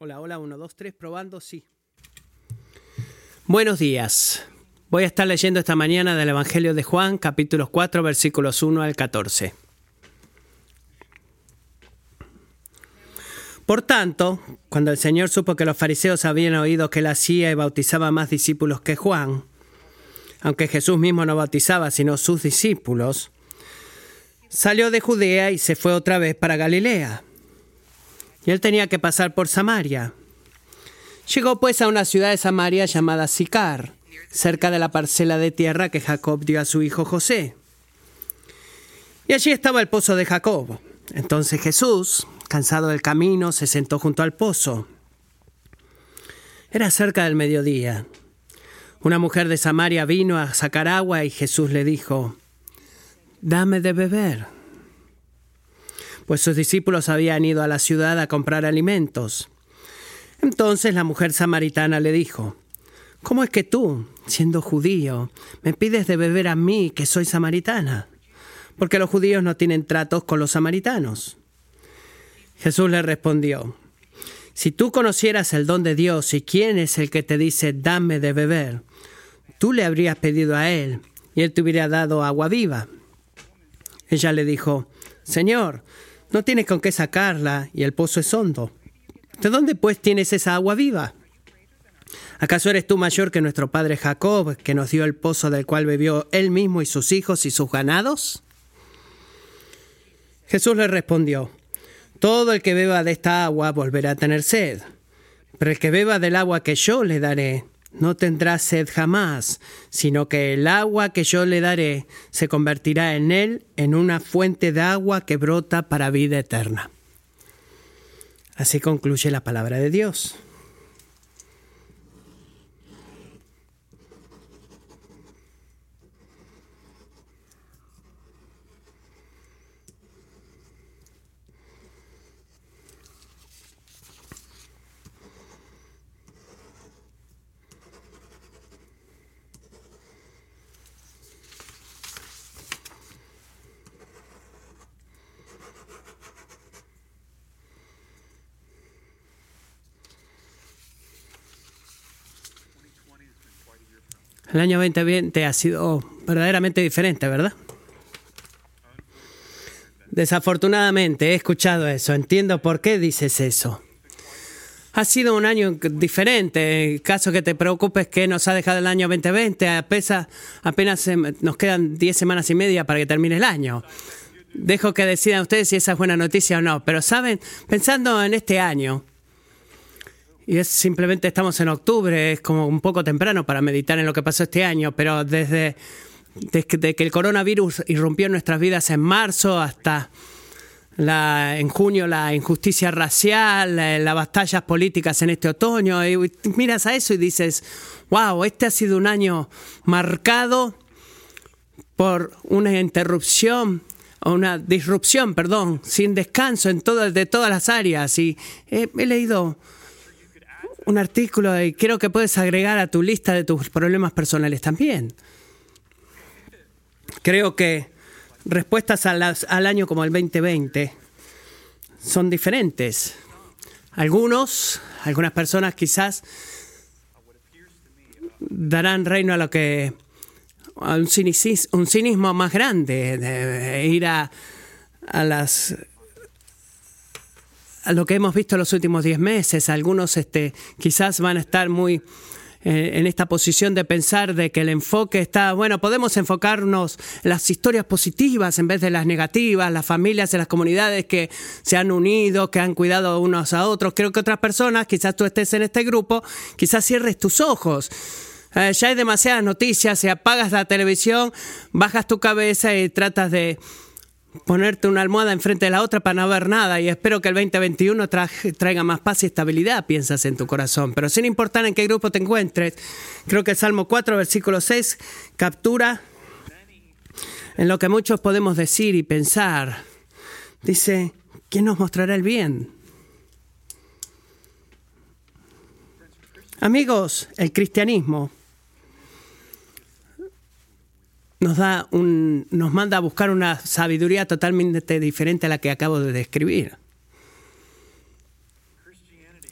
Hola, hola, 1, 2, 3, probando, sí. Buenos días. Voy a estar leyendo esta mañana del Evangelio de Juan, capítulos 4, versículos 1 al 14. Por tanto, cuando el Señor supo que los fariseos habían oído que él hacía y bautizaba más discípulos que Juan, aunque Jesús mismo no bautizaba sino sus discípulos, salió de Judea y se fue otra vez para Galilea. Y él tenía que pasar por Samaria. Llegó pues a una ciudad de Samaria llamada Sicar, cerca de la parcela de tierra que Jacob dio a su hijo José. Y allí estaba el pozo de Jacob. Entonces Jesús, cansado del camino, se sentó junto al pozo. Era cerca del mediodía. Una mujer de Samaria vino a sacar agua y Jesús le dijo, Dame de beber. Pues sus discípulos habían ido a la ciudad a comprar alimentos. Entonces la mujer samaritana le dijo, ¿Cómo es que tú, siendo judío, me pides de beber a mí, que soy samaritana? Porque los judíos no tienen tratos con los samaritanos. Jesús le respondió, Si tú conocieras el don de Dios y quién es el que te dice, dame de beber, tú le habrías pedido a él y él te hubiera dado agua viva. Ella le dijo, Señor, no tienes con qué sacarla y el pozo es hondo. ¿De dónde pues tienes esa agua viva? ¿Acaso eres tú mayor que nuestro padre Jacob, que nos dio el pozo del cual bebió él mismo y sus hijos y sus ganados? Jesús le respondió, Todo el que beba de esta agua volverá a tener sed, pero el que beba del agua que yo le daré no tendrá sed jamás, sino que el agua que yo le daré se convertirá en él en una fuente de agua que brota para vida eterna. Así concluye la palabra de Dios. El año 2020 ha sido verdaderamente diferente, ¿verdad? Desafortunadamente he escuchado eso, entiendo por qué dices eso. Ha sido un año diferente, en caso que te preocupes que nos ha dejado el año 2020, apenas, apenas nos quedan 10 semanas y media para que termine el año. Dejo que decidan ustedes si esa es buena noticia o no, pero saben, pensando en este año, y es simplemente estamos en octubre, es como un poco temprano para meditar en lo que pasó este año, pero desde, desde que el coronavirus irrumpió en nuestras vidas en marzo hasta en junio la injusticia racial, las batallas políticas en este otoño, y miras a eso y dices, wow, este ha sido un año marcado por una interrupción o una disrupción, perdón, sin descanso en todas de todas las áreas. Y he leído un artículo y creo que puedes agregar a tu lista de tus problemas personales también. Creo que respuestas al año como el 2020 son diferentes. Algunos, algunas personas quizás darán reino a lo que a un, cinismo, un cinismo más grande, de ir a, a las lo que hemos visto en los últimos 10 meses. Algunos este, quizás van a estar muy eh, en esta posición de pensar de que el enfoque está, bueno, podemos enfocarnos en las historias positivas en vez de las negativas, las familias en las comunidades que se han unido, que han cuidado unos a otros. Creo que otras personas, quizás tú estés en este grupo, quizás cierres tus ojos. Eh, ya hay demasiadas noticias, si apagas la televisión, bajas tu cabeza y tratas de ponerte una almohada enfrente de la otra para no ver nada y espero que el 2021 traiga más paz y estabilidad, piensas en tu corazón. Pero sin importar en qué grupo te encuentres, creo que el Salmo 4, versículo 6, captura en lo que muchos podemos decir y pensar. Dice, ¿quién nos mostrará el bien? Amigos, el cristianismo nos da un, nos manda a buscar una sabiduría totalmente diferente a la que acabo de describir.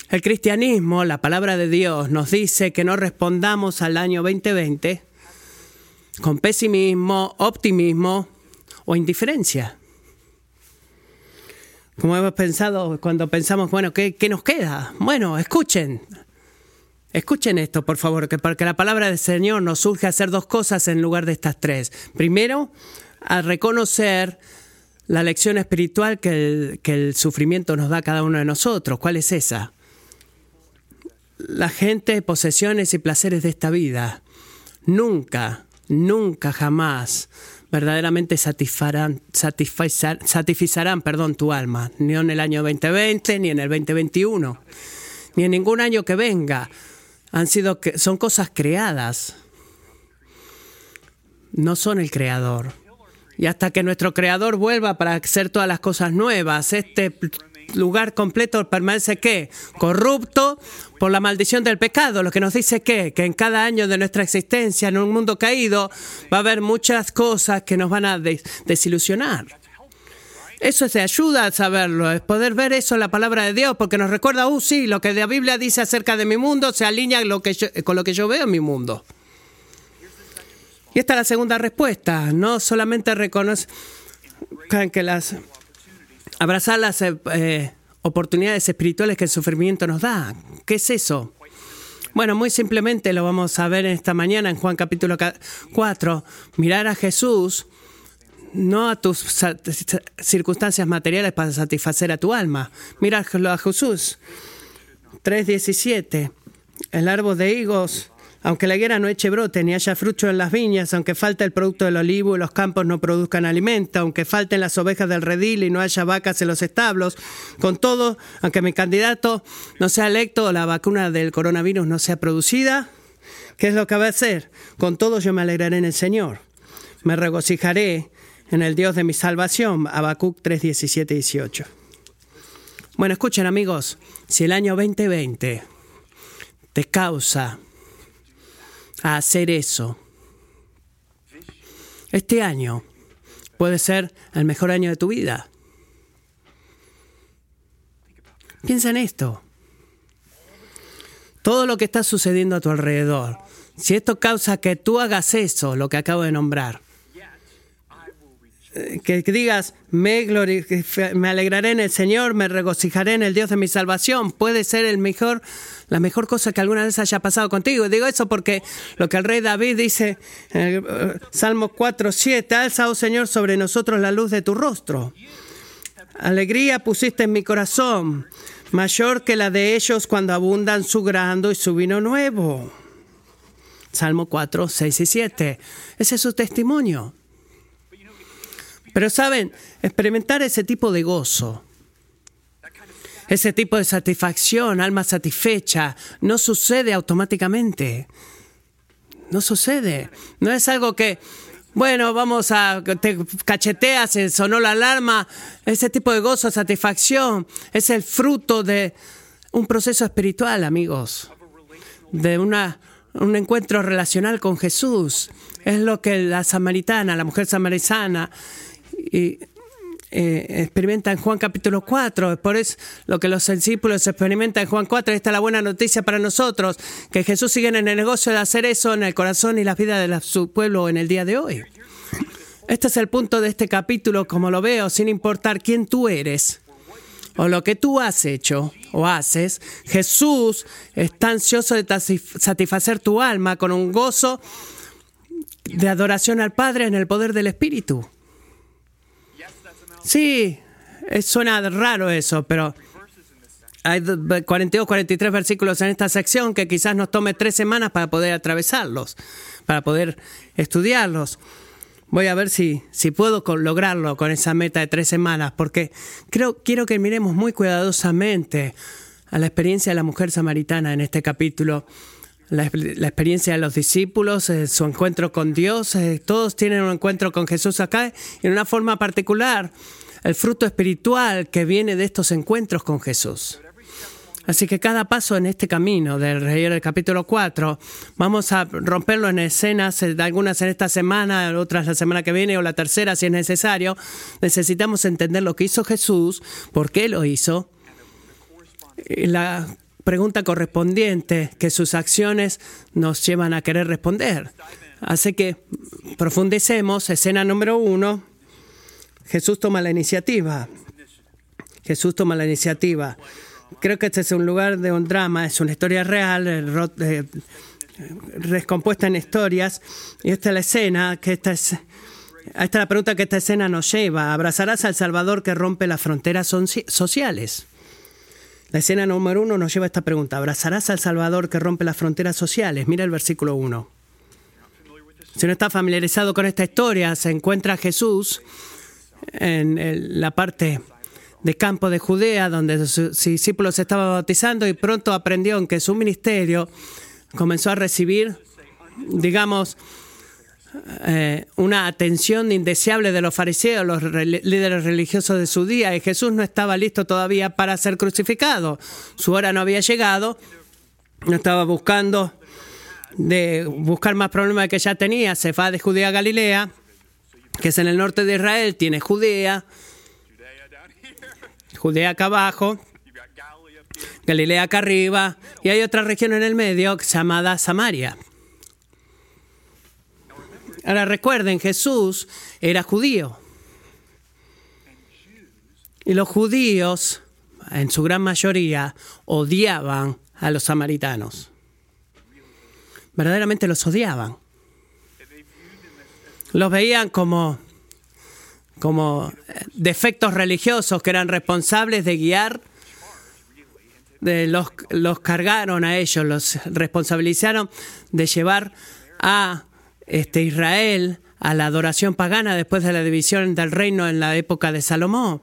El cristianismo, la palabra de Dios, nos dice que no respondamos al año 2020 con pesimismo, optimismo o indiferencia. Como hemos pensado cuando pensamos, bueno, ¿qué, qué nos queda? Bueno, escuchen, Escuchen esto, por favor, que porque la palabra del Señor nos surge a hacer dos cosas en lugar de estas tres. Primero, a reconocer la lección espiritual que el, sufrimiento nos da cada uno de nosotros. ¿Cuál es esa? La gente, posesiones y placeres de esta vida nunca, nunca, jamás verdaderamente satisfarán, satisfarán perdón, tu alma, ni en el año 2020, ni en el 2021, ni en ningún año que venga han sido son cosas creadas. No son el creador. Y hasta que nuestro creador vuelva para hacer todas las cosas nuevas, este lugar completo permanece qué? Corrupto por la maldición del pecado, lo que nos dice qué? que en cada año de nuestra existencia en un mundo caído va a haber muchas cosas que nos van a desilusionar. Eso se ayuda a saberlo, es poder ver eso en la palabra de Dios, porque nos recuerda, uh, sí, lo que la Biblia dice acerca de mi mundo se alinea con lo que yo veo en mi mundo. Y esta es la segunda respuesta, no solamente reconocer que las abrazar las eh, eh, oportunidades espirituales que el sufrimiento nos da. ¿Qué es eso? Bueno, muy simplemente lo vamos a ver esta mañana en Juan capítulo 4, mirar a Jesús no a tus circunstancias materiales para satisfacer a tu alma. Mira a Jesús. 3.17. El árbol de higos, aunque la higuera no eche brote ni haya fruto en las viñas, aunque falte el producto del olivo y los campos no produzcan alimento, aunque falten las ovejas del redil y no haya vacas en los establos, con todo, aunque mi candidato no sea electo o la vacuna del coronavirus no sea producida, ¿qué es lo que va a hacer? Con todo yo me alegraré en el Señor. Me regocijaré en el Dios de mi salvación. Habacuc 3, 17 18. Bueno, escuchen amigos, si el año 2020 te causa a hacer eso, este año puede ser el mejor año de tu vida. Piensa en esto. Todo lo que está sucediendo a tu alrededor, si esto causa que tú hagas eso, lo que acabo de nombrar, que digas, me, me alegraré en el Señor, me regocijaré en el Dios de mi salvación, puede ser el mejor, la mejor cosa que alguna vez haya pasado contigo. digo eso porque lo que el rey David dice en el eh, Salmo 4, 7, alza, oh Señor, sobre nosotros la luz de tu rostro. Alegría pusiste en mi corazón, mayor que la de ellos cuando abundan su grano y su vino nuevo. Salmo 4, 6 y 7. Ese es su testimonio. Pero saben, experimentar ese tipo de gozo, ese tipo de satisfacción, alma satisfecha, no sucede automáticamente. No sucede. No es algo que, bueno, vamos a, te cacheteas, sonó la alarma. Ese tipo de gozo, satisfacción, es el fruto de un proceso espiritual, amigos. De una, un encuentro relacional con Jesús. Es lo que la samaritana, la mujer samaritana, y eh, experimenta en Juan capítulo 4. Por eso lo que los discípulos experimentan en Juan 4. Esta es la buena noticia para nosotros, que Jesús sigue en el negocio de hacer eso en el corazón y la vida de su pueblo en el día de hoy. Este es el punto de este capítulo, como lo veo, sin importar quién tú eres o lo que tú has hecho o haces, Jesús está ansioso de satisfacer tu alma con un gozo de adoración al Padre en el poder del Espíritu. Sí, suena raro eso, pero hay 42, 43 versículos en esta sección que quizás nos tome tres semanas para poder atravesarlos, para poder estudiarlos. Voy a ver si, si puedo lograrlo con esa meta de tres semanas, porque creo, quiero que miremos muy cuidadosamente a la experiencia de la mujer samaritana en este capítulo, la, experiencia de los discípulos, eh, su encuentro con Dios, eh, todos tienen un encuentro con Jesús acá en una forma particular el fruto espiritual que viene de estos encuentros con Jesús. Así que cada paso en este camino del Rey del capítulo 4, vamos a romperlo en escenas, eh, algunas en esta semana, otras la semana que viene o la tercera si es necesario. Necesitamos entender lo que hizo Jesús, por qué lo hizo, la pregunta correspondiente que sus acciones nos llevan a querer responder. Así que profundicemos. Escena número uno. Jesús toma la iniciativa. Jesús toma la iniciativa. Creo que este es un lugar de un drama, es una historia real, eh, eh, recompuesta en historias. Y esta es la escena, que esta es, esta es la pregunta que esta escena nos lleva. ¿Abrazarás al Salvador que rompe las fronteras sociales? La escena número uno nos lleva a esta pregunta. ¿Abrazarás al Salvador que rompe las fronteras sociales? Mira el versículo 1. Si no está familiarizado con esta historia, se encuentra Jesús en la parte de campo de Judea, donde sus discípulos estaban bautizando y pronto aprendió en que su ministerio comenzó a recibir, digamos, eh, una atención indeseable de los fariseos, los líderes religiosos de su día, y Jesús no estaba listo todavía para ser crucificado. Su hora no había llegado, no estaba buscando de buscar más problemas que ya tenía, se va de Judea a Galilea, que es en el norte de Israel, tiene Judea, Judea acá abajo, Galilea acá arriba, y hay otra región en el medio llamada Samaria. Ahora recuerden, Jesús era judío. Y los judíos, en su gran mayoría, odiaban a los samaritanos. Verdaderamente los odiaban. Los veían como, como defectos religiosos que eran responsables de guiar. De los, los cargaron a ellos, los responsabilizaron de llevar a este, Israel a la adoración pagana después de la división del reino en la época de Salomón.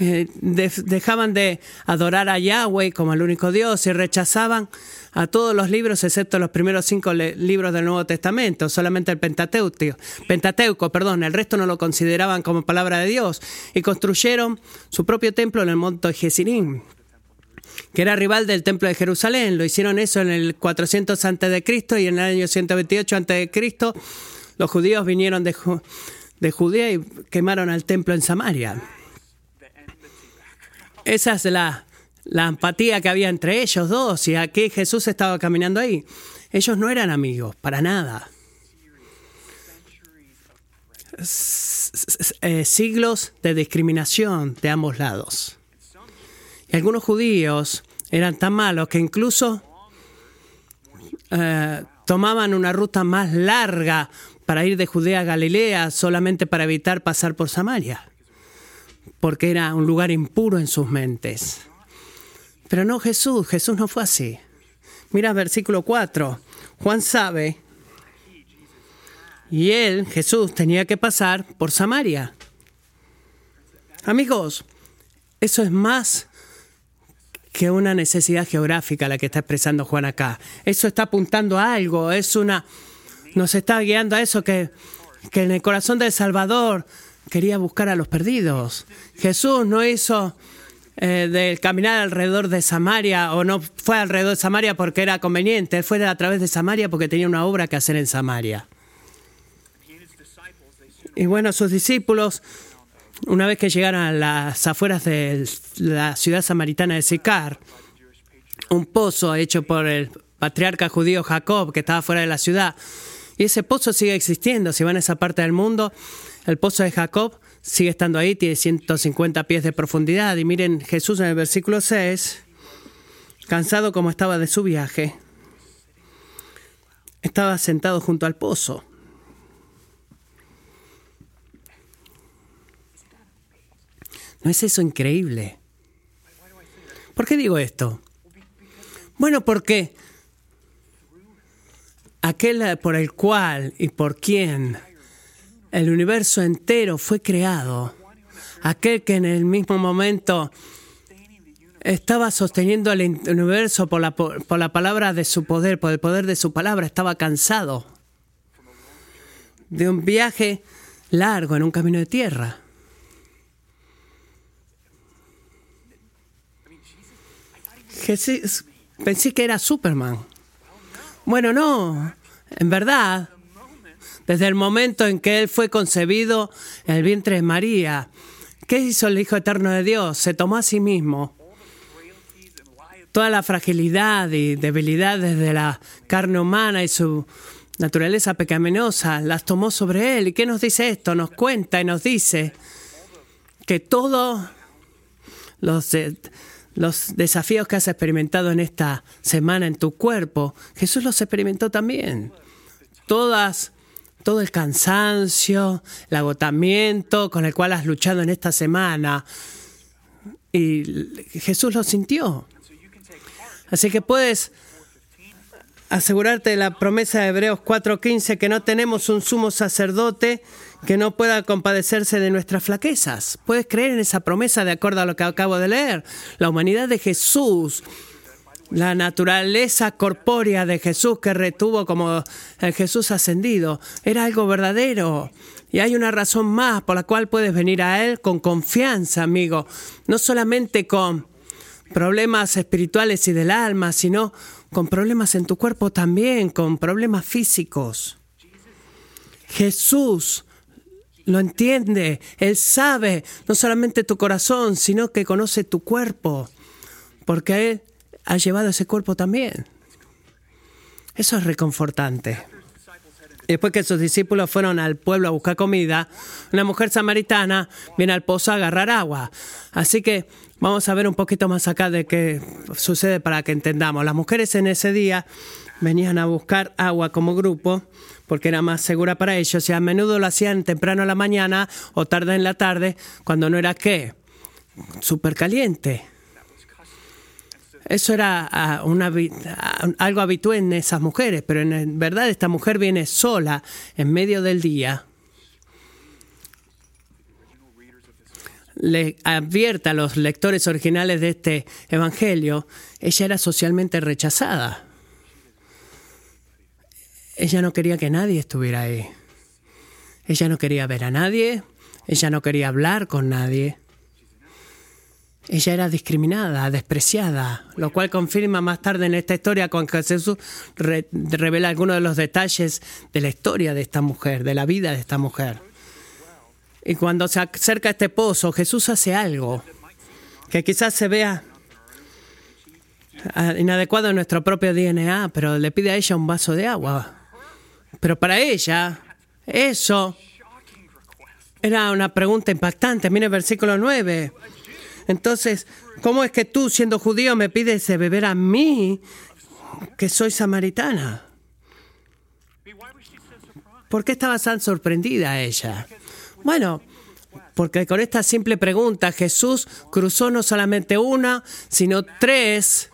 Eh, dejaban de adorar a Yahweh como el único Dios y rechazaban a todos los libros excepto los primeros cinco libros del Nuevo Testamento, solamente el Pentateuco, Pentateuco, perdón, el resto no lo consideraban como palabra de Dios y construyeron su propio templo en el monte Jesirín que era rival del templo de Jerusalén. Lo hicieron eso en el 400 a.C. y en el año 128 a.C. los judíos vinieron de, de Judea y quemaron al templo en Samaria. Esa es la, la empatía que había entre ellos dos y aquí Jesús estaba caminando ahí. Ellos no eran amigos, para nada. Eh, siglos de discriminación de ambos lados. Y algunos judíos eran tan malos que incluso eh, tomaban una ruta más larga para ir de Judea a Galilea solamente para evitar pasar por Samaria, porque era un lugar impuro en sus mentes. Pero no Jesús, Jesús no fue así. Mira versículo 4. Juan sabe, y él, Jesús, tenía que pasar por Samaria. Amigos, eso es más que una necesidad geográfica la que está expresando Juan acá. Eso está apuntando a algo, es una nos está guiando a eso que, que en el corazón del Salvador quería buscar a los perdidos. Jesús no hizo eh, del caminar alrededor de Samaria o no fue alrededor de Samaria porque era conveniente, fue a través de Samaria porque tenía una obra que hacer en Samaria. Y bueno, sus discípulos una vez que llegaron a las afueras de la ciudad samaritana de Sicar, un pozo hecho por el patriarca judío Jacob, que estaba fuera de la ciudad, y ese pozo sigue existiendo. Si van a esa parte del mundo, el pozo de Jacob sigue estando ahí, tiene 150 pies de profundidad. Y miren, Jesús en el versículo 6, cansado como estaba de su viaje, estaba sentado junto al pozo. ¿No es eso increíble? ¿Por qué digo esto? Bueno, porque aquel por el cual y por quien el universo entero fue creado, aquel que en el mismo momento estaba sosteniendo el universo por la, por la palabra de su poder, por el poder de su palabra, estaba cansado de un viaje largo en un camino de tierra. Jesús, pensé que era Superman. Bueno, no, en verdad, desde el momento en que Él fue concebido en el vientre de María, ¿qué hizo el Hijo Eterno de Dios? Se tomó a sí mismo toda la fragilidad y debilidades de la carne humana y su naturaleza pecaminosa, las tomó sobre él. ¿Y qué nos dice esto? Nos cuenta y nos dice que todos los, los desafíos que has experimentado en esta semana en tu cuerpo, Jesús los experimentó también. Todas todo el cansancio, el agotamiento con el cual has luchado en esta semana. Y Jesús lo sintió. Así que puedes asegurarte de la promesa de Hebreos 4:15 que no tenemos un sumo sacerdote que no pueda compadecerse de nuestras flaquezas. Puedes creer en esa promesa de acuerdo a lo que acabo de leer. La humanidad de Jesús la naturaleza corpórea de Jesús que retuvo como el Jesús ascendido era algo verdadero. Y hay una razón más por la cual puedes venir a Él con confianza, amigo. No solamente con problemas espirituales y del alma, sino con problemas en tu cuerpo también, con problemas físicos. Jesús lo entiende, Él sabe no solamente tu corazón, sino que conoce tu cuerpo, porque Él ha llevado ese cuerpo también. Eso es reconfortante. Después que sus discípulos fueron al pueblo a buscar comida, una mujer samaritana viene al pozo a agarrar agua. Así que vamos a ver un poquito más acá de qué sucede para que entendamos. Las mujeres en ese día venían a buscar agua como grupo porque era más segura para ellos y a menudo lo hacían temprano a la mañana o tarde en la tarde cuando no era qué, súper caliente. Eso era ah, ah, algo habitual en esas mujeres, pero en verdad esta mujer viene sola en medio del día. Le advierte a los lectores originales de este evangelio, ella era socialmente rechazada. Ella no quería que nadie estuviera ahí. Ella no quería ver a nadie, ella no quería hablar con nadie. Ella era discriminada, despreciada, lo cual confirma más tarde en esta historia que Jesús revela algunos de los detalles de la historia de esta mujer, de la vida de esta mujer. Y cuando se acerca a este pozo, Jesús hace algo que quizás se vea ah, inadecuado en nuestro propio DNA, pero le pide a ella un vaso de agua. Pero para ella, eso era una pregunta impactante. Mire el versículo 9. Entonces, ¿cómo es que tú, siendo judío, me pides de beber a mí, que soy samaritana? ¿Por qué estaba tan sorprendida ella? Bueno, porque con esta simple pregunta Jesús cruzó no solamente una, sino tres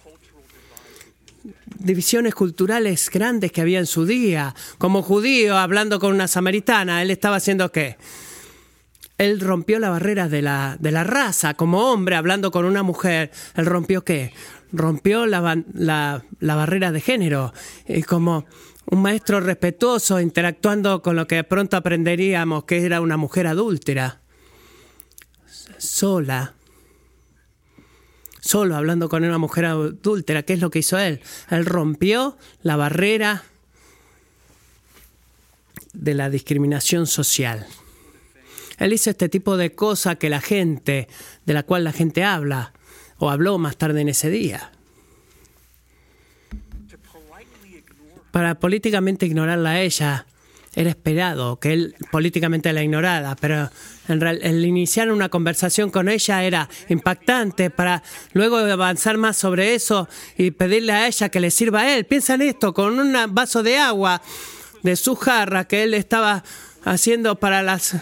divisiones culturales grandes que había en su día. Como judío, hablando con una samaritana, él estaba haciendo qué? Él rompió la barrera de la, de la raza. Como hombre, hablando con una mujer, ¿él rompió qué? Rompió la, la, la barrera de género. Y como un maestro respetuoso interactuando con lo que pronto aprenderíamos que era una mujer adúltera. Sola. Solo hablando con una mujer adúltera. ¿Qué es lo que hizo él? Él rompió la barrera de la discriminación social. Él hizo este tipo de cosas que la gente, de la cual la gente habla, o habló más tarde en ese día. Para políticamente ignorarla a ella, era esperado que él políticamente la ignorara, pero en el iniciar una conversación con ella era impactante para luego avanzar más sobre eso y pedirle a ella que le sirva a él. Piensa en esto, con un vaso de agua de su jarra que él estaba haciendo para las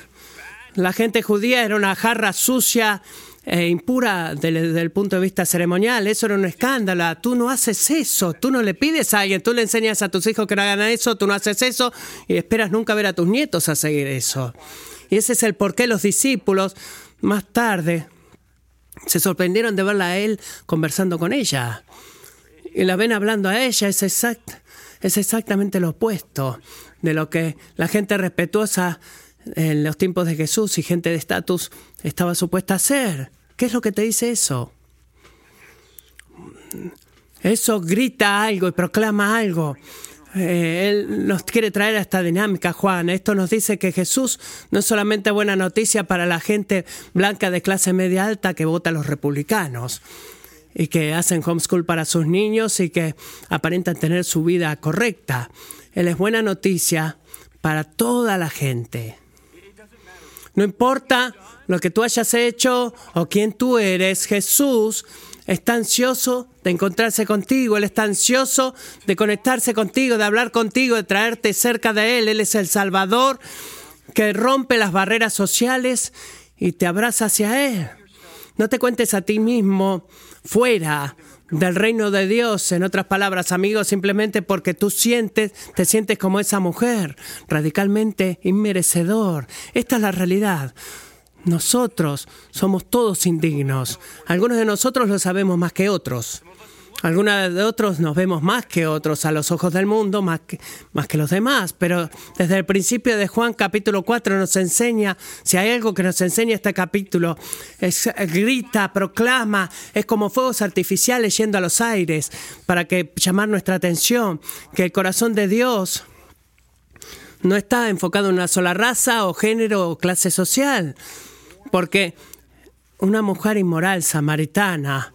la gente judía era una jarra sucia e impura desde, el punto de vista ceremonial. Eso era un escándalo. Tú no haces eso. Tú no le pides a alguien. Tú le enseñas a tus hijos que no hagan eso. Tú no haces eso y esperas nunca ver a tus nietos a seguir eso. Y ese es el por qué los discípulos más tarde se sorprendieron de verla a él conversando con ella. Y la ven hablando a ella. Es, exact, es exactamente lo opuesto de lo que la gente respetuosa en los tiempos de Jesús y gente de estatus estaba supuesta a hacer. ¿Qué es lo que te dice eso? Eso grita algo y proclama algo. Eh, él nos quiere traer a esta dinámica, Juan. Esto nos dice que Jesús no es solamente buena noticia para la gente blanca de clase media alta que vota a los republicanos. y que hacen homeschool para sus niños y que aparentan tener su vida correcta. Él es buena noticia para toda la gente. No importa lo que tú hayas hecho o quién tú eres, Jesús está ansioso de encontrarse contigo, Él está ansioso de conectarse contigo, de hablar contigo, de traerte cerca de Él. Él es el Salvador que rompe las barreras sociales y te abraza hacia Él. No te cuentes a ti mismo fuera del reino de Dios, en otras palabras, amigos, simplemente porque tú sientes, te sientes como esa mujer, radicalmente inmerecedor. Esta es la realidad. Nosotros somos todos indignos. Algunos de nosotros lo sabemos más que otros. Algunos de otros nos vemos más que otros a los ojos del mundo, más que, más que los demás, pero desde el principio de Juan capítulo 4 nos enseña, si hay algo que nos enseña este capítulo, es, grita, proclama, es como fuegos artificiales yendo a los aires para que llamar nuestra atención, que el corazón de Dios no está enfocado en una sola raza o género o clase social, porque una mujer inmoral samaritana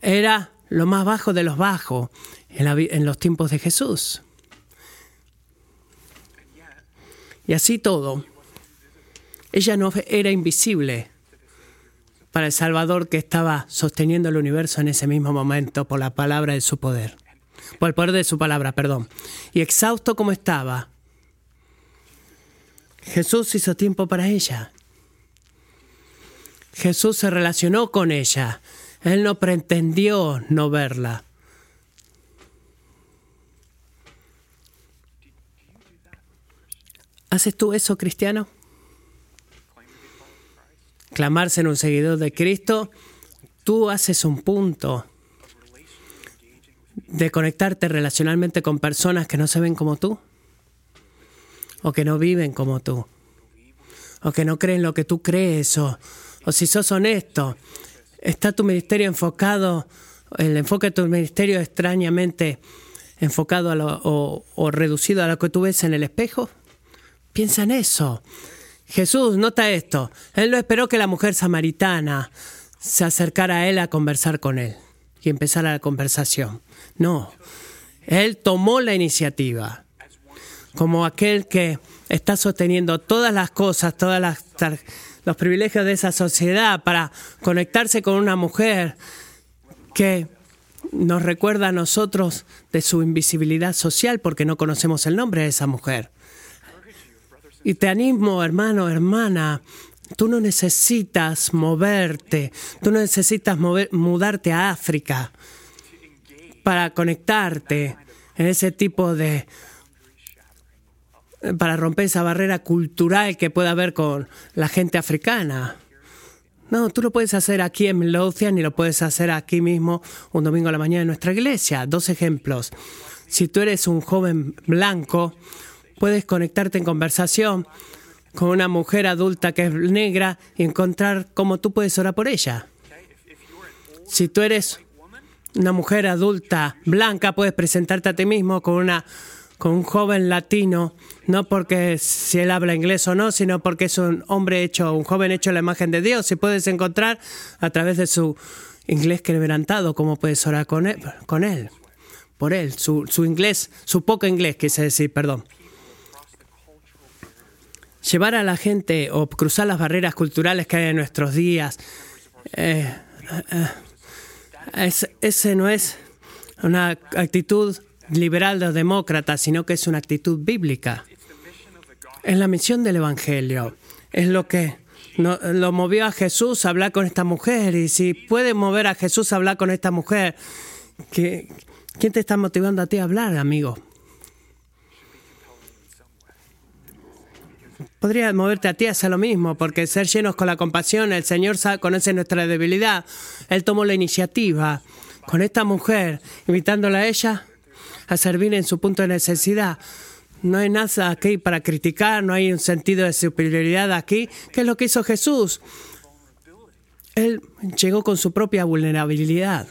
era lo más bajo de los bajos en, los tiempos de Jesús. Y así todo, ella no era invisible para el Salvador que estaba sosteniendo el universo en ese mismo momento por la palabra de su poder, por el poder de su palabra, perdón. Y exhausto como estaba, Jesús hizo tiempo para ella. Jesús se relacionó con ella él no pretendió no verla. ¿Haces tú eso, cristiano? Clamarse en un seguidor de Cristo, tú haces un punto de conectarte relacionalmente con personas que no se ven como tú, o que no viven como tú, o que no creen lo que tú crees, o, o si sos honesto, ¿Está tu ministerio enfocado, el enfoque de tu ministerio extrañamente enfocado lo, o, reducido a lo que tú ves en el espejo? Piensa en eso. Jesús, nota esto. Él no esperó que la mujer samaritana se acercara a él a conversar con él y empezara la conversación. No. Él tomó la iniciativa como aquel que está sosteniendo todas las cosas, todas las los privilegios de esa sociedad para conectarse con una mujer que nos recuerda a nosotros de su invisibilidad social porque no conocemos el nombre de esa mujer. Y te animo, hermano, hermana, tú no necesitas moverte, tú no necesitas mudarte a África para conectarte en ese tipo de para romper esa barrera cultural que puede haber con la gente africana. No, tú lo puedes hacer aquí en Midlothian y lo puedes hacer aquí mismo un domingo a la mañana en nuestra iglesia. Dos ejemplos. Si tú eres un joven blanco, puedes conectarte en conversación con una mujer adulta que es negra y encontrar cómo tú puedes orar por ella. Si tú eres una mujer adulta blanca, puedes presentarte a ti mismo con una con un joven latino, no porque si él habla inglés o no, sino porque es un hombre hecho, un joven hecho a la imagen de Dios. Y puedes encontrar a través de su inglés quebrantado cómo puedes orar con él, con él por él, su, inglés, su poco inglés, quise decir, perdón. Llevar a la gente o cruzar las barreras culturales que hay en nuestros días, eh, eh, ese no es una actitud liberal o demócrata, sino que es una actitud bíblica. Es la misión del Evangelio. Es lo que lo movió a Jesús a hablar con esta mujer. Y si puede mover a Jesús a hablar con esta mujer, ¿quién te está motivando a ti a hablar, amigo? Podría moverte a ti a hacer lo mismo, porque ser llenos con la compasión, el Señor conoce nuestra debilidad. Él tomó la iniciativa con esta mujer, invitándola a ella a servir en su punto de necesidad. No hay nada aquí para criticar, no hay un sentido de superioridad aquí. ¿Qué es lo que hizo Jesús? Él llegó con su propia vulnerabilidad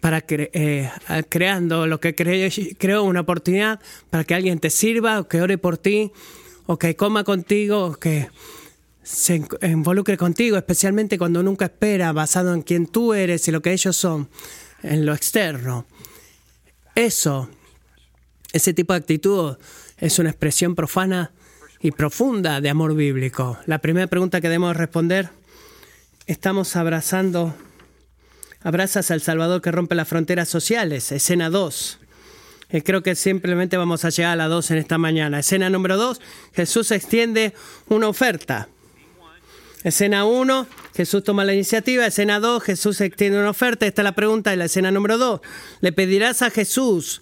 para eh, creando lo que creó una oportunidad para que alguien te sirva o que ore por ti o que coma contigo o que se involucre contigo, especialmente cuando nunca espera, basado en quién tú eres y lo que ellos son, en lo externo. Eso, ese tipo de actitud es una expresión profana y profunda de amor bíblico. La primera pregunta que debemos responder, estamos abrazando, abrazas al Salvador que rompe las fronteras sociales, escena 2. Eh, creo que simplemente vamos a llegar a la 2 en esta mañana. Escena número 2, Jesús extiende una oferta. Escena 1, Jesús toma la iniciativa. Escena 2, Jesús extiende una oferta. Esta es la pregunta de la escena número 2. ¿Le pedirás a Jesús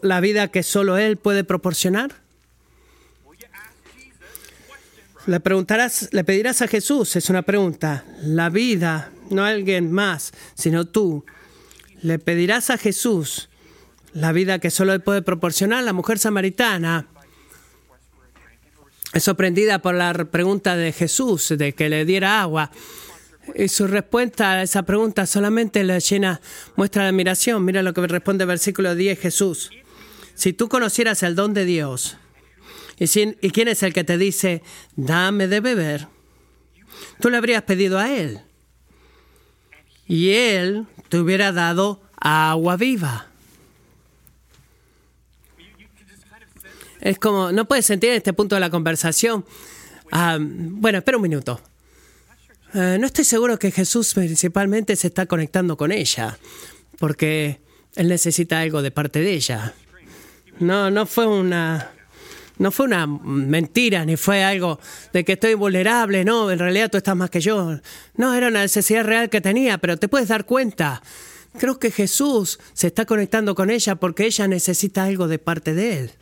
la vida que solo Él puede proporcionar? Le preguntarás, le pedirás a Jesús, es una pregunta, la vida, no alguien más, sino tú. Le pedirás a Jesús la vida que solo Él puede proporcionar. La mujer samaritana sorprendida por la pregunta de Jesús de que le diera agua. Y su respuesta a esa pregunta solamente le llena, muestra la admiración. Mira lo que responde el versículo 10 Jesús. Si tú conocieras el don de Dios, ¿y, ¿y quién es el que te dice, dame de beber? Tú le habrías pedido a Él. Y Él te hubiera dado agua viva. Es como, no puedes sentir en este punto de la conversación. Ah, bueno, espera un minuto. Ah, no estoy seguro que Jesús principalmente se está conectando con ella, porque él necesita algo de parte de ella. No, no fue una, no fue una mentira, ni fue algo de que estoy vulnerable, no, en realidad tú estás más que yo. No, era una necesidad real que tenía, pero te puedes dar cuenta. Creo que Jesús se está conectando con ella porque ella necesita algo de parte de él.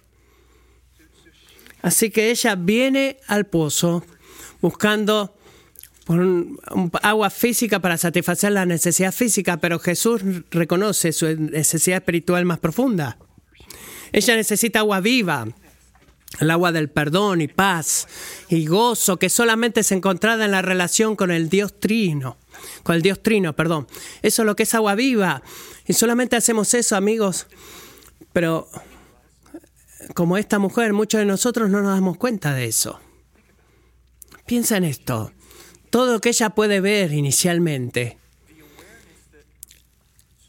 Así que ella viene al pozo buscando agua física para satisfacer la necesidad física, pero Jesús reconoce su necesidad espiritual más profunda. Ella necesita agua viva, el agua del perdón y paz y gozo que solamente es encontrada en la relación con el Dios Trino, con el Dios Trino, perdón. Eso es lo que es agua viva. Y solamente hacemos eso, amigos. Pero como esta mujer, muchos de nosotros no nos damos cuenta de eso. Piensa en esto. Todo lo que ella puede ver inicialmente,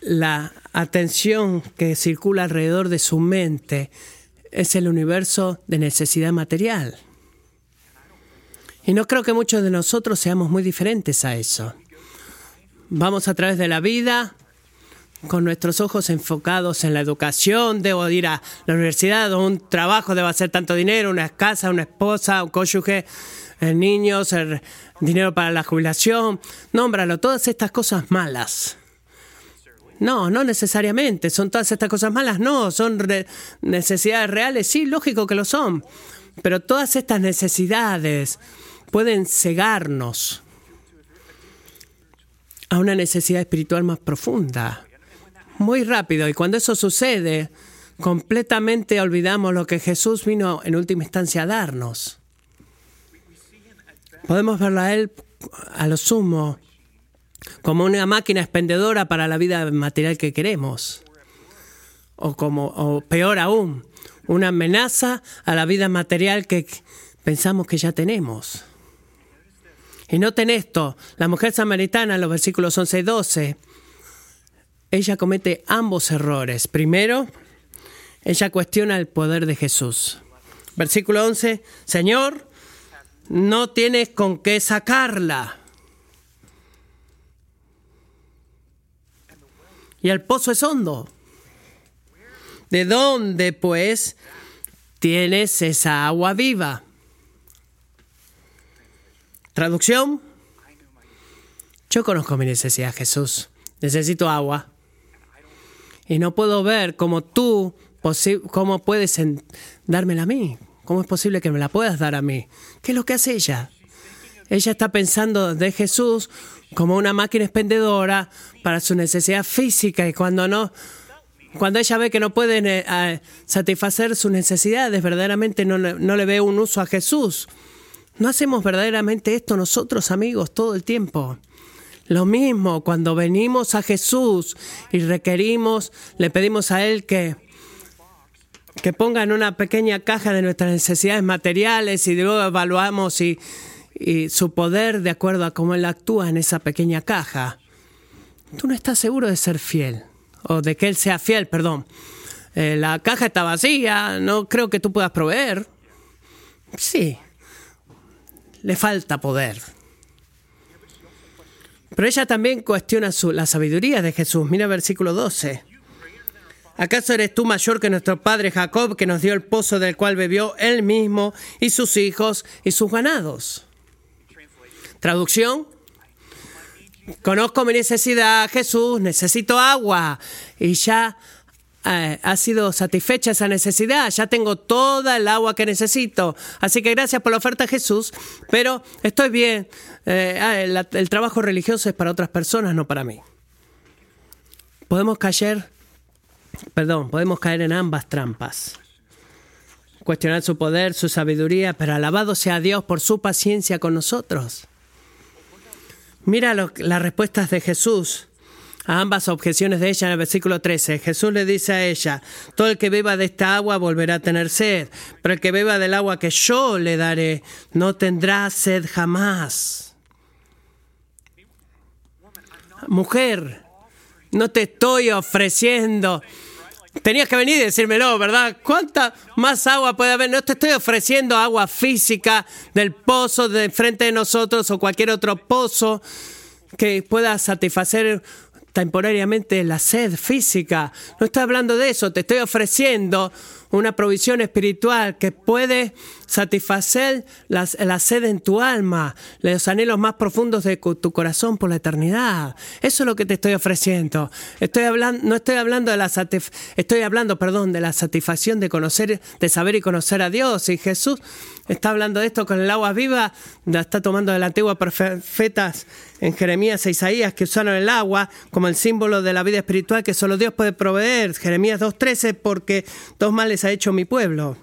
la atención que circula alrededor de su mente es el universo de necesidad material. Y no creo que muchos de nosotros seamos muy diferentes a eso. Vamos a través de la vida con nuestros ojos enfocados en la educación, debo ir a la universidad un trabajo, debo hacer tanto dinero, una casa, una esposa, un cónyuge, eh, niños, el dinero para la jubilación, nómbralo, todas estas cosas malas. No, no necesariamente, son todas estas cosas malas, no, son necesidades reales, sí, lógico que lo son, pero todas estas necesidades pueden cegarnos a una necesidad espiritual más profunda muy rápido. Y cuando eso sucede, completamente olvidamos lo que Jesús vino en última instancia a darnos. Podemos verlo a Él a lo sumo como una máquina expendedora para la vida material que queremos. O como, o peor aún, una amenaza a la vida material que pensamos que ya tenemos. Y noten esto, la mujer samaritana en los versículos 11 y 12 ella comete ambos errores. Primero, ella cuestiona el poder de Jesús. Versículo 11, Señor, no tienes con qué sacarla. Y el pozo es hondo. ¿De dónde, pues, tienes esa agua viva? Traducción. Yo conozco mi necesidad, Jesús. Necesito agua y no puedo ver cómo tú, cómo puedes dármela a mí. ¿Cómo es posible que me la puedas dar a mí? ¿Qué es lo que hace ella? Ella está pensando de Jesús como una máquina expendedora para su necesidad física y cuando no, cuando ella ve que no puede eh, satisfacer sus necesidades, verdaderamente no, no le ve un uso a Jesús. No hacemos verdaderamente esto nosotros, amigos, todo el tiempo. Lo mismo cuando venimos a Jesús y requerimos, le pedimos a Él que que pongan una pequeña caja de nuestras necesidades materiales y luego evaluamos y, y su poder de acuerdo a cómo Él actúa en esa pequeña caja. Tú no estás seguro de ser fiel, o de que Él sea fiel, perdón. Eh, la caja está vacía, no creo que tú puedas proveer. Sí, le falta poder. Pero ella también cuestiona su, la sabiduría de Jesús. Mira versículo 12. ¿Acaso eres tú mayor que nuestro padre Jacob, que nos dio el pozo del cual bebió él mismo y sus hijos y sus ganados? Traducción. Conozco mi necesidad, Jesús, necesito agua. Y ya ha sido satisfecha esa necesidad, ya tengo toda el agua que necesito. Así que gracias por la oferta, Jesús, pero estoy bien. Eh, ah, el, el trabajo religioso es para otras personas, no para mí. Podemos caer, perdón, podemos caer en ambas trampas. Cuestionar su poder, su sabiduría, pero alabado sea Dios por su paciencia con nosotros. Mira lo- las respuestas de Jesús a ambas objeciones de ella en el versículo 13. Jesús le dice a ella, todo el que beba de esta agua volverá a tener sed, pero el que beba del agua que yo le daré no tendrá sed jamás. Mujer, no te estoy ofreciendo. Tenías que venir y decírmelo, ¿verdad? ¿Cuánta más agua puede haber? No te estoy ofreciendo agua física del pozo de frente de nosotros o cualquier otro pozo que pueda satisfacer temporariamente la sed física. No estoy hablando de eso, te estoy ofreciendo una provisión espiritual que puede satisfacer la, la sed en tu alma, los anhelos más profundos de tu corazón por la eternidad. Eso es lo que te estoy ofreciendo. Estoy hablando, no estoy hablando de la estoy hablando, perdón, de la satisfacción de conocer, de saber y conocer a Dios. Y Jesús está hablando de esto con el agua viva, la está tomando de la antigua profetas en Jeremías e Isaías que usaron el agua como el símbolo de la vida espiritual que solo Dios puede proveer. Jeremías 2.13, porque dos males ha hecho mi pueblo.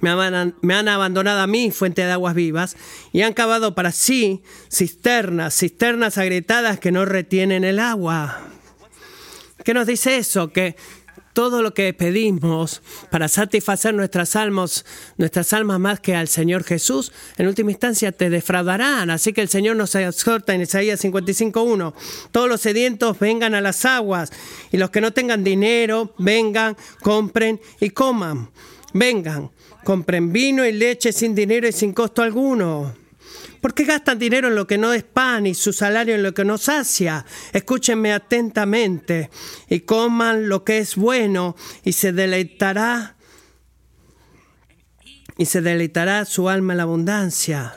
Me han, abandonado a mí, fuente de aguas vivas, y han cavado para sí cisternas, cisternas agrietadas que no retienen el agua. ¿Qué nos dice eso? Que todo lo que pedimos para satisfacer nuestras almas, nuestras almas más que al Señor Jesús, en última instancia te defraudarán. Así que el Señor nos exhorta en Isaías 55.1. Todos los sedientos vengan a las aguas y los que no tengan dinero, vengan, compren y coman. Vengan, compren vino y leche sin dinero y sin costo alguno. ¿Por qué gastan dinero en lo que no es pan y su salario en lo que no sacia? Escúchenme atentamente y coman lo que es bueno y se deleitará y se deleitará su alma en la abundancia.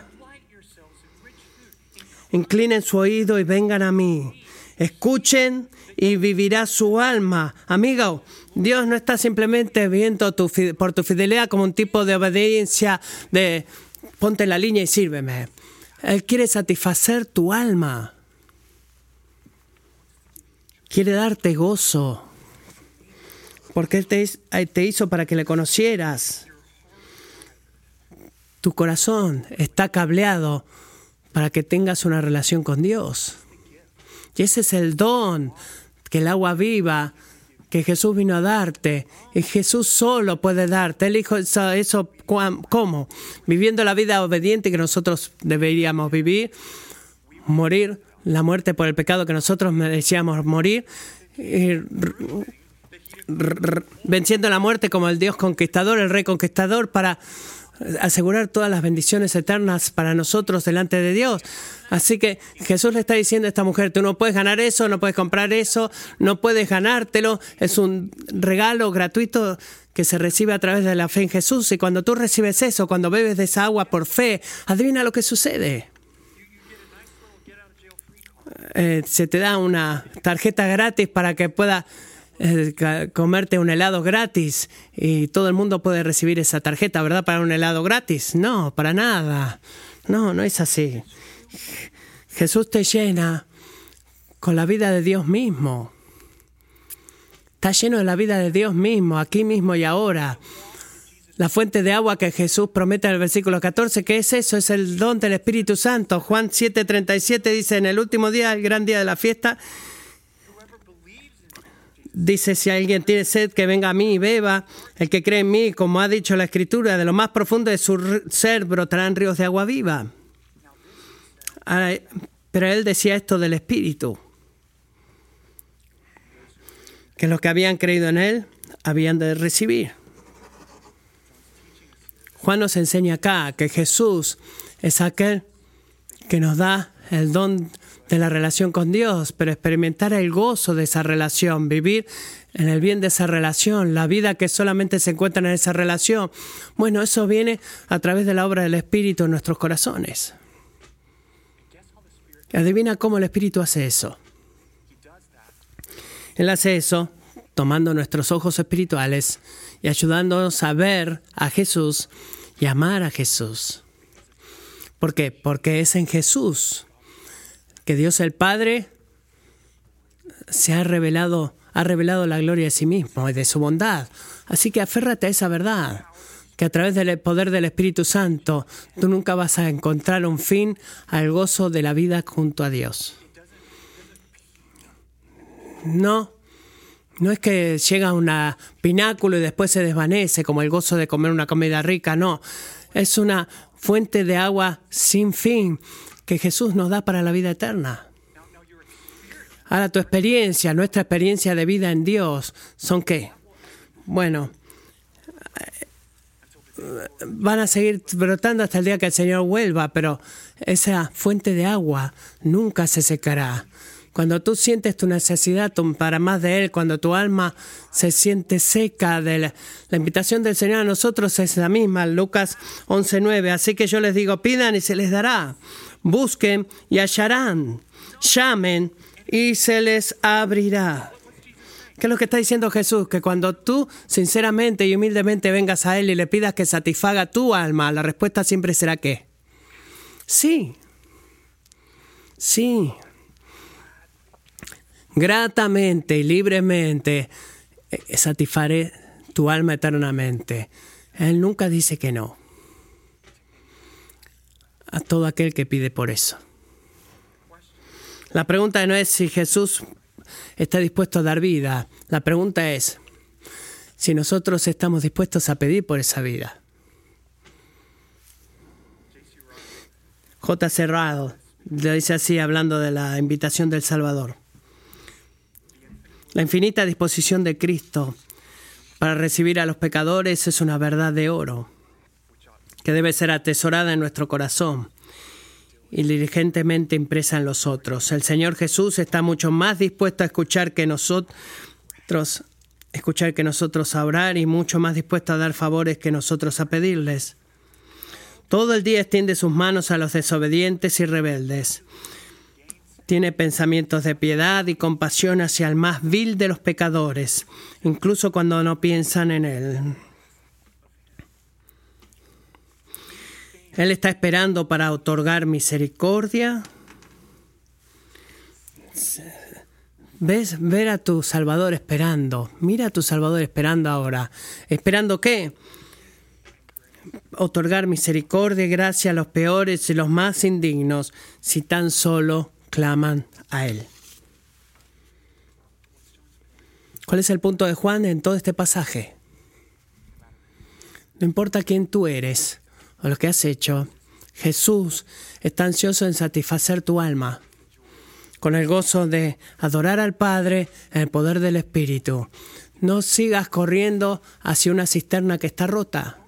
Inclinen su oído y vengan a mí. Escuchen y vivirá su alma. Amigo, Dios no está simplemente viendo tu, por tu fidelidad como un tipo de obediencia de ponte la línea y sírveme. Él quiere satisfacer tu alma. Quiere darte gozo. Porque Él eh, te hizo para que le conocieras. Tu corazón está cableado para que tengas una relación con Dios. Y ese es el don que el agua viva que Jesús vino a darte. Y Jesús solo puede darte. Él dijo eso, eso ¿cómo? Viviendo la vida obediente que nosotros deberíamos vivir, morir la muerte por el pecado que nosotros merecíamos morir, y venciendo la muerte como el Dios conquistador, el rey conquistador, para asegurar todas las bendiciones eternas para nosotros delante de Dios. Así que Jesús le está diciendo a esta mujer, tú no puedes ganar eso, no puedes comprar eso, no puedes ganártelo, es un regalo gratuito que se recibe a través de la fe en Jesús y cuando tú recibes eso, cuando bebes de esa agua por fe, adivina lo que sucede. Eh, se te da una tarjeta gratis para que puedas eh, comerte un helado gratis y todo el mundo puede recibir esa tarjeta, ¿verdad? Para un helado gratis. No, para nada. No, no es así. Jesús te llena con la vida de Dios mismo. Está lleno de la vida de Dios mismo, aquí mismo y ahora. La fuente de agua que Jesús promete en el versículo 14, ¿qué es eso? Es el don del Espíritu Santo. Juan 7:37 dice, en el último día, el gran día de la fiesta, dice, si alguien tiene sed, que venga a mí y beba. El que cree en mí, como ha dicho la Escritura, de lo más profundo de su ser brotarán ríos de agua viva. Pero él decía esto del Espíritu, que los que habían creído en él habían de recibir. Juan nos enseña acá que Jesús es aquel que nos da el don de la relación con Dios, pero experimentar el gozo de esa relación, vivir en el bien de esa relación, la vida que solamente se encuentra en esa relación. Bueno, eso viene a través de la obra del Espíritu en nuestros corazones. Adivina cómo el Espíritu hace eso. Él hace eso tomando nuestros ojos espirituales y ayudándonos a ver a Jesús y amar a Jesús. ¿Por qué? Porque es en Jesús que Dios el Padre se ha revelado, ha revelado la gloria de sí mismo y de su bondad. Así que aférrate a esa verdad, que a través del poder del Espíritu Santo tú nunca vas a encontrar un fin al gozo de la vida junto a Dios. No, no es que llega a un pináculo y después se desvanece como el gozo de comer una comida rica, no. Es una fuente de agua sin fin que Jesús nos da para la vida eterna. Ahora tu experiencia, nuestra experiencia de vida en Dios, ¿son qué? Bueno, van a seguir brotando hasta el día que el Señor vuelva, pero esa fuente de agua nunca se secará. Cuando tú sientes tu necesidad para más de Él, cuando tu alma se siente seca de la, invitación del Señor a nosotros es la misma, Lucas 11.9. Así que yo les digo, pidan y se les dará. Busquen y hallarán. Llamen y se les abrirá. ¿Qué es lo que está diciendo Jesús? Que cuando tú sinceramente y humildemente vengas a Él y le pidas que satisfaga tu alma, la respuesta siempre será ¿qué? Sí. Sí gratamente y libremente, eh, satisfaré tu alma eternamente. Él nunca dice que no a todo aquel que pide por eso. La pregunta no es si Jesús está dispuesto a dar vida. La pregunta es si nosotros estamos dispuestos a pedir por esa vida. J. Cerrado le dice así hablando de la invitación del Salvador. La infinita disposición de Cristo para recibir a los pecadores es una verdad de oro que debe ser atesorada en nuestro corazón y diligentemente impresa en los otros. El Señor Jesús está mucho más dispuesto a escuchar que nosotros escuchar que nosotros a orar y mucho más dispuesto a dar favores que nosotros a pedirles. Todo el día extiende sus manos a los desobedientes y rebeldes tiene pensamientos de piedad y compasión hacia el más vil de los pecadores, incluso cuando no piensan en Él. Él está esperando para otorgar misericordia. ¿Ves? Ver a tu Salvador esperando. Mira a tu Salvador esperando ahora. ¿Esperando qué? Otorgar misericordia y gracia a los peores y los más indignos, si tan solo claman a Él. ¿Cuál es el punto de Juan en todo este pasaje? No importa quién tú eres lo que has hecho, Jesús está ansioso en satisfacer tu alma con el gozo de adorar al Padre en el poder del Espíritu. No sigas corriendo hacia una cisterna que está rota.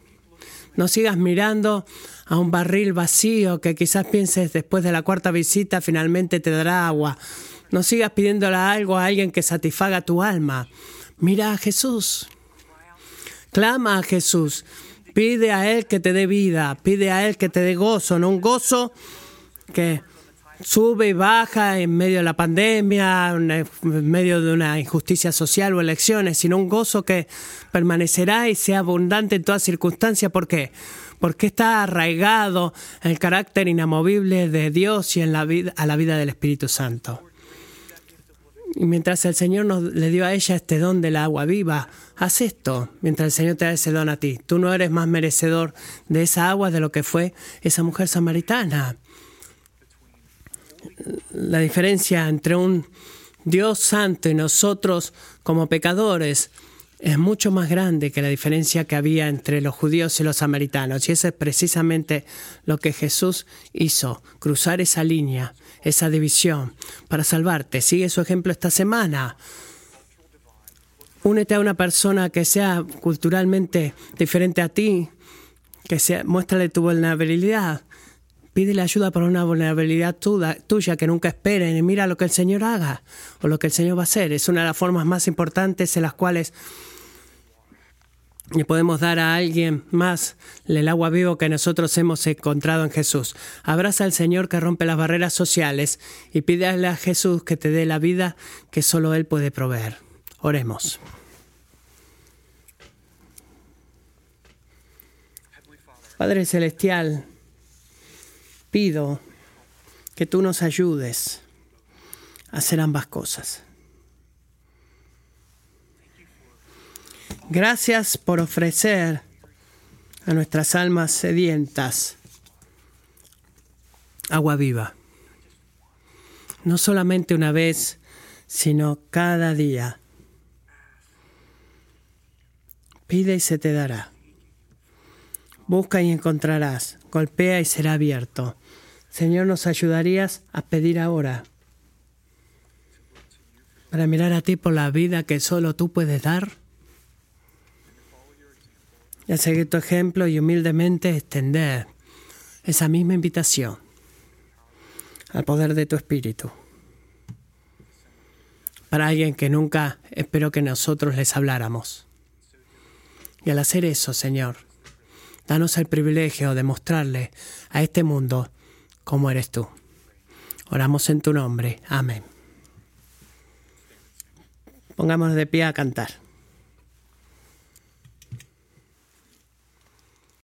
No sigas mirando a un barril vacío que quizás pienses después de la cuarta visita finalmente te dará agua. No sigas pidiéndole algo a alguien que satisfaga tu alma. Mira a Jesús. Clama a Jesús. Pide a Él que te dé vida. Pide a Él que te dé gozo. No un gozo que sube y baja en medio de la pandemia, en medio de una injusticia social o elecciones, sino un gozo que permanecerá y sea abundante en todas circunstancias. ¿Por qué? Porque está arraigado el carácter inamovible de Dios y en la vida, a la vida del Espíritu Santo. Y mientras el Señor nos, le dio a ella este don del agua viva, haz esto, mientras el Señor te da ese don a ti. Tú no eres más merecedor de esa agua de lo que fue esa mujer samaritana la diferencia entre un Dios santo y nosotros como pecadores es mucho más grande que la diferencia que había entre los judíos y los samaritanos. Y eso es precisamente lo que Jesús hizo, cruzar esa línea, esa división, para salvarte. Sigue su ejemplo esta semana. Únete a una persona que sea culturalmente diferente a ti, que sea, muéstrale tu vulnerabilidad. Pídele ayuda por una vulnerabilidad tuya que nunca esperen y mira lo que el Señor haga o lo que el Señor va a hacer. Es una de las formas más importantes en las cuales le podemos dar a alguien más el agua vivo que nosotros hemos encontrado en Jesús. Abraza al Señor que rompe las barreras sociales y pídele a Jesús que te dé la vida que solo Él puede proveer. Oremos. Padre Celestial, pido que tú nos ayudes a hacer ambas cosas. Gracias por ofrecer a nuestras almas sedientas agua viva. No solamente una vez, sino cada día. Pide y se te dará. Busca y encontrarás. Golpea y será abierto. Señor, ¿nos ayudarías a pedir ahora? Para mirar a ti por la vida que solo tú puedes dar. Y a seguir tu ejemplo y humildemente extender esa misma invitación al poder de tu espíritu. Para alguien que nunca espero que nosotros les habláramos. Y al hacer eso, Señor, Danos el privilegio de mostrarle a este mundo cómo eres tú. Oramos en tu nombre. Amén. Pongámonos de pie a cantar.